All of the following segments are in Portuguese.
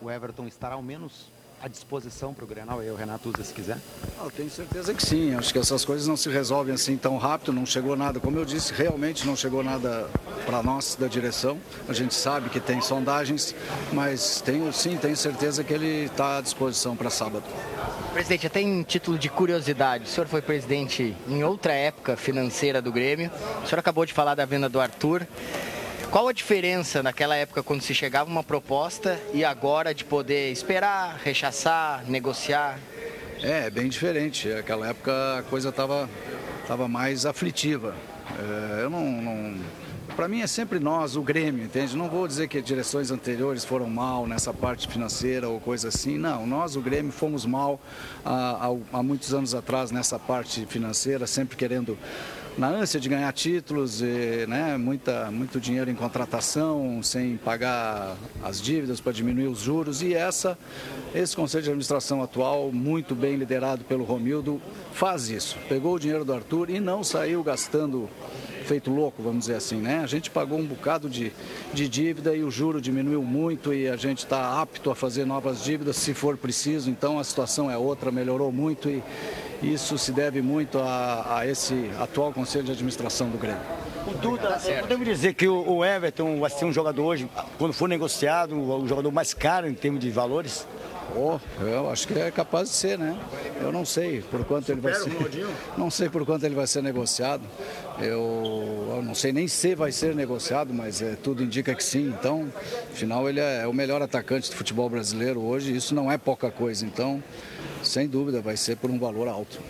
o Everton estará ao menos à disposição para o Grenal, aí o Renato usa se quiser? Eu tenho certeza que sim, acho que essas coisas não se resolvem assim tão rápido, não chegou nada, como eu disse, realmente não chegou nada para nós da direção, a gente sabe que tem sondagens, mas tenho sim, tenho certeza que ele está à disposição para sábado. Presidente, até em título de curiosidade, o senhor foi presidente em outra época financeira do Grêmio, o senhor acabou de falar da venda do Arthur, qual a diferença naquela época quando se chegava uma proposta e agora de poder esperar, rechaçar, negociar? É, é bem diferente. Naquela época a coisa estava tava mais aflitiva. É, eu não, não para mim é sempre nós, o Grêmio, entende? Não vou dizer que direções anteriores foram mal nessa parte financeira ou coisa assim. Não, nós, o Grêmio, fomos mal há, há, há muitos anos atrás nessa parte financeira, sempre querendo na ânsia de ganhar títulos, e, né, muita, muito dinheiro em contratação, sem pagar as dívidas para diminuir os juros. E essa, esse Conselho de Administração atual, muito bem liderado pelo Romildo, faz isso. Pegou o dinheiro do Arthur e não saiu gastando feito louco, vamos dizer assim, né? A gente pagou um bocado de, de dívida e o juro diminuiu muito e a gente está apto a fazer novas dívidas se for preciso, então a situação é outra, melhorou muito e isso se deve muito a, a esse atual Conselho de Administração do Grêmio. O Duda, tá podemos dizer que o Everton vai ser um jogador hoje, quando for negociado, o jogador mais caro em termos de valores? Oh, eu acho que é capaz de ser, né? Eu não sei por quanto ele vai ser. Não sei por quanto ele vai ser negociado. Eu, eu, não sei nem se vai ser negociado, mas é, tudo indica que sim. Então, afinal, ele é, é o melhor atacante do futebol brasileiro hoje. Isso não é pouca coisa. Então, sem dúvida, vai ser por um valor alto.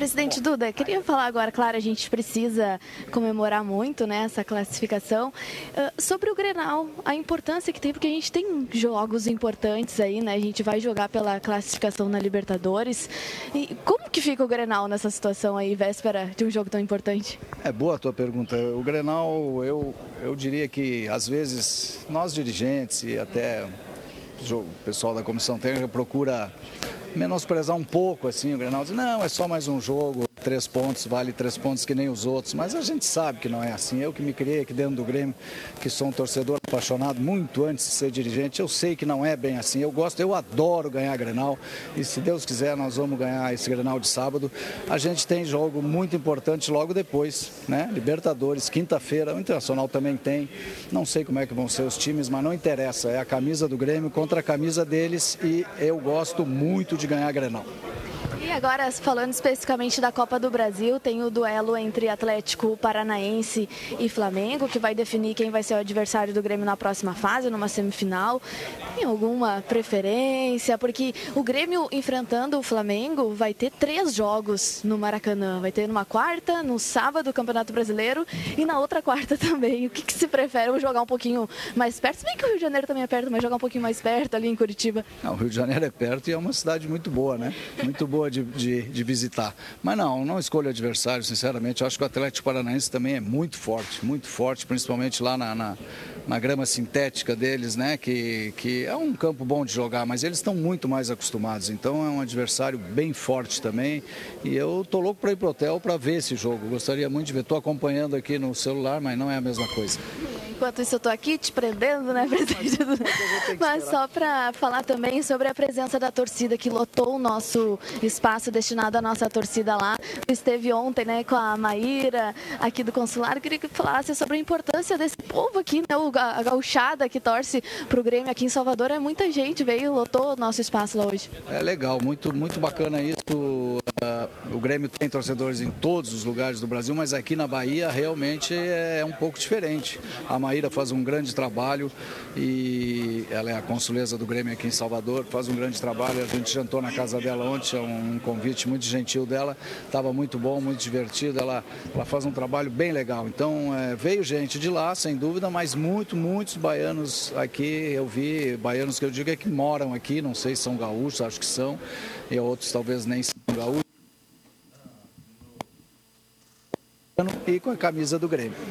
Presidente Duda, queria falar agora, claro, a gente precisa comemorar muito né, essa classificação. Uh, sobre o Grenal, a importância que tem, porque a gente tem jogos importantes aí, né? A gente vai jogar pela classificação na Libertadores. E como que fica o Grenal nessa situação aí, véspera de um jogo tão importante? É boa a tua pergunta. O Grenal, eu, eu diria que às vezes nós dirigentes e até o pessoal da comissão técnica procura menosprezar um pouco assim o Grenal, diz, não, é só mais um jogo, três pontos, vale três pontos que nem os outros, mas a gente sabe que não é assim. Eu que me criei aqui dentro do Grêmio, que sou um torcedor apaixonado muito antes de ser dirigente, eu sei que não é bem assim. Eu gosto, eu adoro ganhar Grenal e se Deus quiser nós vamos ganhar esse Grenal de sábado. A gente tem jogo muito importante logo depois, né? Libertadores, quinta-feira, o Internacional também tem. Não sei como é que vão ser os times, mas não interessa, é a camisa do Grêmio contra a camisa deles e eu gosto muito de ganhar Grenal. E agora, falando especificamente da Copa do Brasil, tem o duelo entre Atlético Paranaense e Flamengo, que vai definir quem vai ser o adversário do Grêmio na próxima fase, numa semifinal. Tem alguma preferência? Porque o Grêmio enfrentando o Flamengo vai ter três jogos no Maracanã. Vai ter numa quarta, no sábado, o Campeonato Brasileiro, e na outra quarta também. O que, que se prefere? Ou jogar um pouquinho mais perto? Se bem que o Rio de Janeiro também é perto, mas jogar um pouquinho mais perto ali em Curitiba. Não, o Rio de Janeiro é perto e é uma cidade muito boa, né? Muito boa de de, de, visitar. Mas não, não escolho adversário, sinceramente. Eu acho que o Atlético Paranaense também é muito forte, muito forte, principalmente lá na, na, na grama sintética deles, né? Que, que é um campo bom de jogar, mas eles estão muito mais acostumados. Então é um adversário bem forte também. E eu tô louco para ir pro hotel para ver esse jogo. Gostaria muito de ver. Estou acompanhando aqui no celular, mas não é a mesma coisa. Enquanto isso, eu estou aqui te prendendo, né, presidente? Mas só para falar também sobre a presença da torcida que lotou o nosso espaço destinado à nossa torcida lá. Esteve ontem, né, com a Maíra aqui do consulado. Eu queria que falasse sobre a importância desse povo aqui, né, a gauchada que torce para o Grêmio aqui em Salvador. É muita gente, veio, lotou o nosso espaço lá hoje. É legal, muito, muito bacana isso. O Grêmio tem torcedores em todos os lugares do Brasil, mas aqui na Bahia realmente é um pouco diferente. A Maíra faz um grande trabalho e ela é a consuleza do Grêmio aqui em Salvador, faz um grande trabalho. A gente jantou na casa dela ontem, é um convite muito gentil dela, estava muito bom, muito divertido. Ela, ela faz um trabalho bem legal. Então é, veio gente de lá, sem dúvida, mas muito, muitos baianos aqui, eu vi baianos que eu digo é que moram aqui, não sei se são gaúchos, acho que são, e outros talvez nem são gaúchos. E com a camisa do Grêmio.